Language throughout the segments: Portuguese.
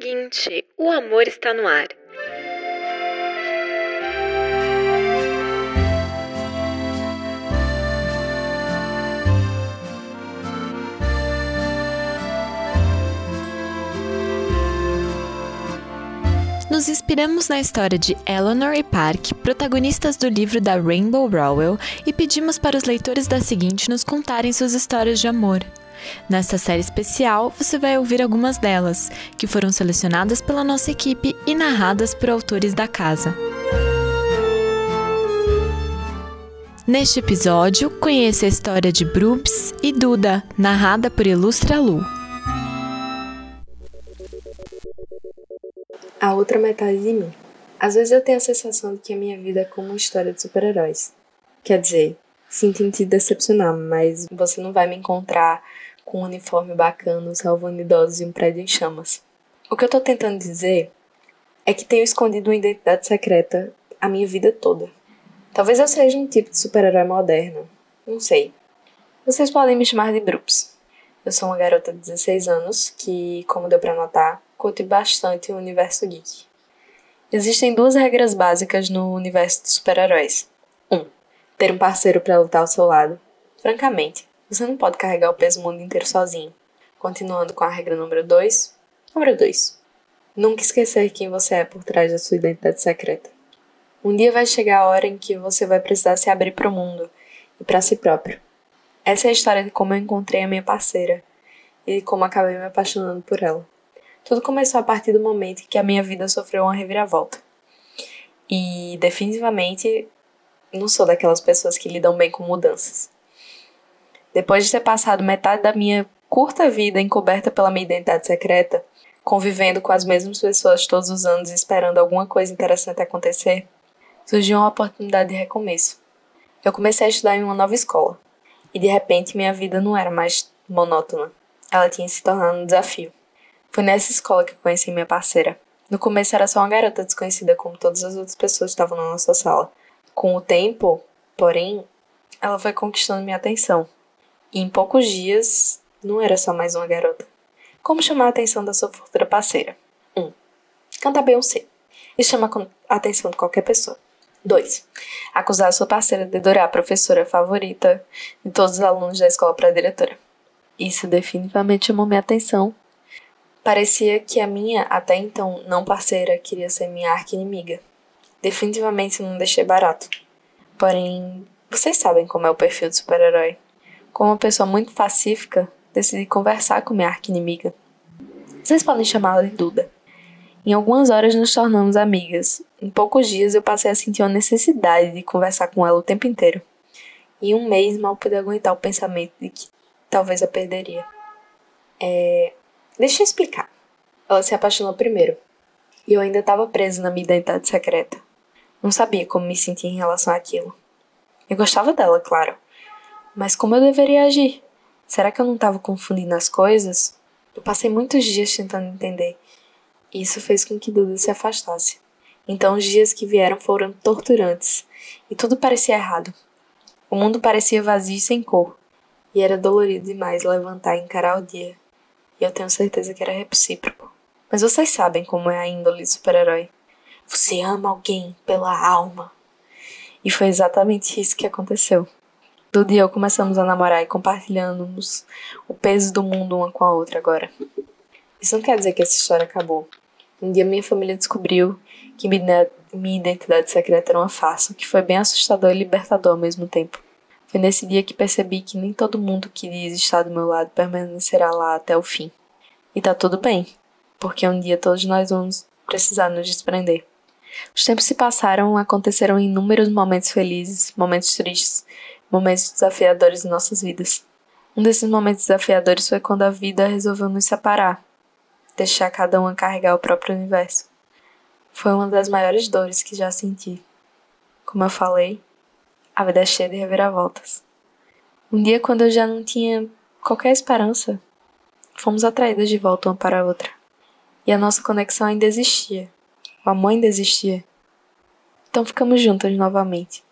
seguinte: o amor está no ar. Nos inspiramos na história de Eleanor e Park, protagonistas do livro da Rainbow Rowell, e pedimos para os leitores da seguinte nos contarem suas histórias de amor. Nesta série especial, você vai ouvir algumas delas, que foram selecionadas pela nossa equipe e narradas por autores da casa. Neste episódio, conheça a história de Broops e Duda, narrada por Ilustra Lu. A outra metade de mim. Às vezes eu tenho a sensação de que a minha vida é como uma história de super-heróis. Quer dizer, sinto te decepcionar, mas você não vai me encontrar com um uniforme bacana, salvando idosos em um prédio em chamas. O que eu tô tentando dizer é que tenho escondido uma identidade secreta a minha vida toda. Talvez eu seja um tipo de super-herói moderno. Não sei. Vocês podem me chamar de Brooks. Eu sou uma garota de 16 anos que, como deu para notar, curte bastante o universo geek. Existem duas regras básicas no universo dos super-heróis. 1. Um, ter um parceiro para lutar ao seu lado. Francamente, você não pode carregar o peso do mundo inteiro sozinho. Continuando com a regra número 2. Número 2. Nunca esquecer quem você é por trás da sua identidade secreta. Um dia vai chegar a hora em que você vai precisar se abrir para o mundo e para si próprio. Essa é a história de como eu encontrei a minha parceira e como acabei me apaixonando por ela. Tudo começou a partir do momento que a minha vida sofreu uma reviravolta. E definitivamente não sou daquelas pessoas que lidam bem com mudanças. Depois de ter passado metade da minha curta vida encoberta pela minha identidade secreta, convivendo com as mesmas pessoas todos os anos e esperando alguma coisa interessante acontecer, surgiu uma oportunidade de recomeço. Eu comecei a estudar em uma nova escola, e de repente minha vida não era mais monótona. Ela tinha se tornado um desafio. Foi nessa escola que conheci minha parceira. No começo era só uma garota desconhecida como todas as outras pessoas que estavam na nossa sala. Com o tempo, porém, ela foi conquistando minha atenção. E em poucos dias, não era só mais uma garota. Como chamar a atenção da sua futura parceira? 1. Um, cantar Beyoncé. Isso chama a atenção de qualquer pessoa. 2. Acusar a sua parceira de adorar a professora favorita de todos os alunos da escola para a diretora. Isso definitivamente chamou minha atenção Parecia que a minha, até então não parceira, queria ser minha arqui-inimiga. Definitivamente não deixei barato. Porém, vocês sabem como é o perfil do super-herói. Como uma pessoa muito pacífica, decidi conversar com minha arqui-inimiga. Vocês podem chamá-la de Duda. Em algumas horas nos tornamos amigas. Em poucos dias eu passei a sentir uma necessidade de conversar com ela o tempo inteiro. Em um mês mal pude aguentar o pensamento de que talvez a perderia. É, Deixa eu explicar. Ela se apaixonou primeiro. E eu ainda estava presa na minha identidade secreta. Não sabia como me sentir em relação àquilo. Eu gostava dela, claro. Mas como eu deveria agir? Será que eu não estava confundindo as coisas? Eu passei muitos dias tentando entender. E isso fez com que Duda se afastasse. Então os dias que vieram foram torturantes. E tudo parecia errado. O mundo parecia vazio e sem cor. E era dolorido demais levantar e encarar o dia e eu tenho certeza que era recíproco. Mas vocês sabem como é a índole do super-herói. Você ama alguém pela alma. E foi exatamente isso que aconteceu. E eu começamos a namorar e compartilhamos o peso do mundo uma com a outra agora. Isso não quer dizer que essa história acabou. Um dia minha família descobriu que minha identidade secreta era uma farsa, que foi bem assustador e libertador ao mesmo tempo. Foi nesse dia que percebi que nem todo mundo que diz estar do meu lado permanecerá lá até o fim. E tá tudo bem, porque um dia todos nós vamos precisar nos desprender. Os tempos se passaram, aconteceram inúmeros momentos felizes, momentos tristes, momentos desafiadores em nossas vidas. Um desses momentos desafiadores foi quando a vida resolveu nos separar, deixar cada uma carregar o próprio universo. Foi uma das maiores dores que já senti. Como eu falei, a vida é cheia de reviravoltas. Um dia, quando eu já não tinha qualquer esperança, fomos atraídas de volta uma para a outra. E a nossa conexão ainda existia. O amor ainda existia. Então ficamos juntas novamente.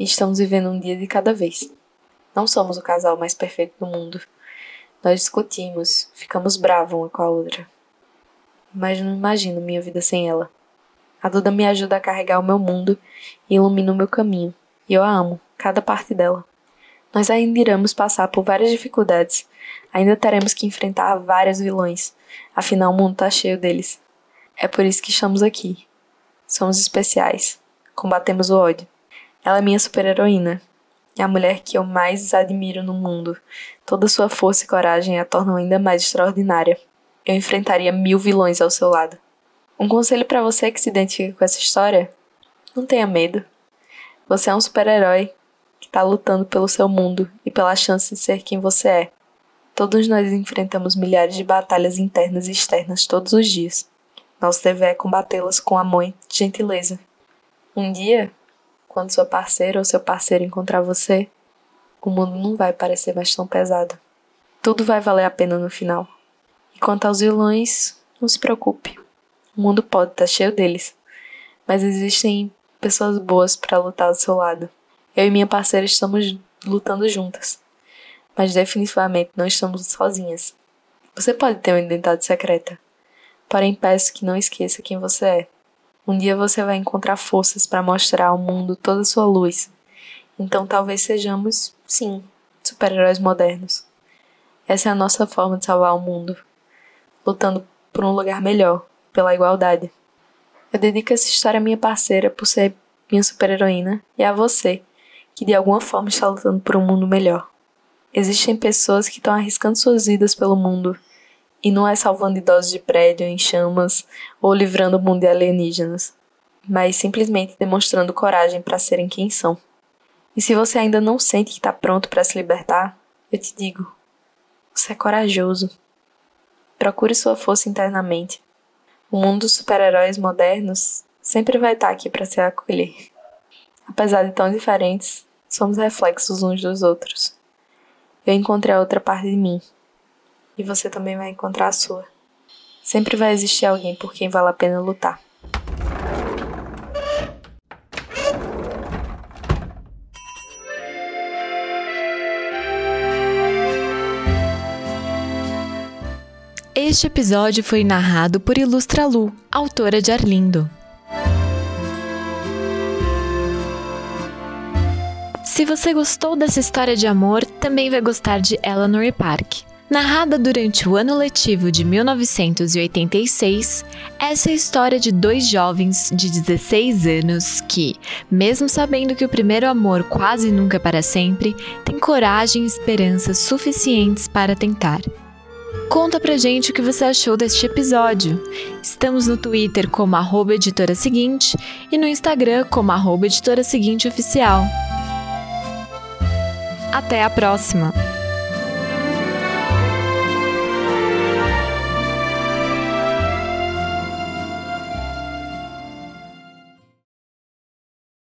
E estamos vivendo um dia de cada vez. Não somos o casal mais perfeito do mundo. Nós discutimos, ficamos bravos uma com a outra. mas não imagino minha vida sem ela. A Duda me ajuda a carregar o meu mundo e ilumina o meu caminho, e eu a amo, cada parte dela. Nós ainda iremos passar por várias dificuldades, ainda teremos que enfrentar vários vilões, afinal o mundo tá cheio deles. É por isso que estamos aqui. Somos especiais, combatemos o ódio. Ela é minha super-heroína, é a mulher que eu mais admiro no mundo. Toda sua força e coragem a tornam ainda mais extraordinária. Eu enfrentaria mil vilões ao seu lado. Um conselho para você que se identifica com essa história: não tenha medo. Você é um super-herói que está lutando pelo seu mundo e pela chance de ser quem você é. Todos nós enfrentamos milhares de batalhas internas e externas todos os dias. Nosso dever é combatê-las com amor e gentileza. Um dia, quando sua parceira ou seu parceiro encontrar você, o mundo não vai parecer mais tão pesado. Tudo vai valer a pena no final. E quanto aos vilões, não se preocupe. O mundo pode estar cheio deles, mas existem pessoas boas para lutar ao seu lado. Eu e minha parceira estamos lutando juntas, mas definitivamente não estamos sozinhas. Você pode ter uma identidade secreta, porém peço que não esqueça quem você é. Um dia você vai encontrar forças para mostrar ao mundo toda a sua luz. Então talvez sejamos, sim, super-heróis modernos. Essa é a nossa forma de salvar o mundo, lutando por um lugar melhor, pela igualdade. Eu dedico essa história à minha parceira por ser minha super-heroína e a você, que de alguma forma está lutando por um mundo melhor. Existem pessoas que estão arriscando suas vidas pelo mundo e não é salvando idosos de prédio em chamas ou livrando o mundo de alienígenas, mas simplesmente demonstrando coragem para serem quem são. E se você ainda não sente que está pronto para se libertar, eu te digo: você é corajoso. Procure sua força internamente. O mundo dos super-heróis modernos sempre vai estar tá aqui para se acolher. Apesar de tão diferentes, somos reflexos uns dos outros. Eu encontrei a outra parte de mim, e você também vai encontrar a sua. Sempre vai existir alguém por quem vale a pena lutar. Este episódio foi narrado por Ilustra Lu, autora de Arlindo. Se você gostou dessa história de amor, também vai gostar de Eleanor Park. Narrada durante o ano letivo de 1986, essa é a história de dois jovens de 16 anos que, mesmo sabendo que o primeiro amor quase nunca é para sempre, têm coragem e esperança suficientes para tentar. Conta pra gente o que você achou deste episódio. Estamos no Twitter como arroba editora seguinte e no Instagram como arroba editora seguinte oficial. Até a próxima!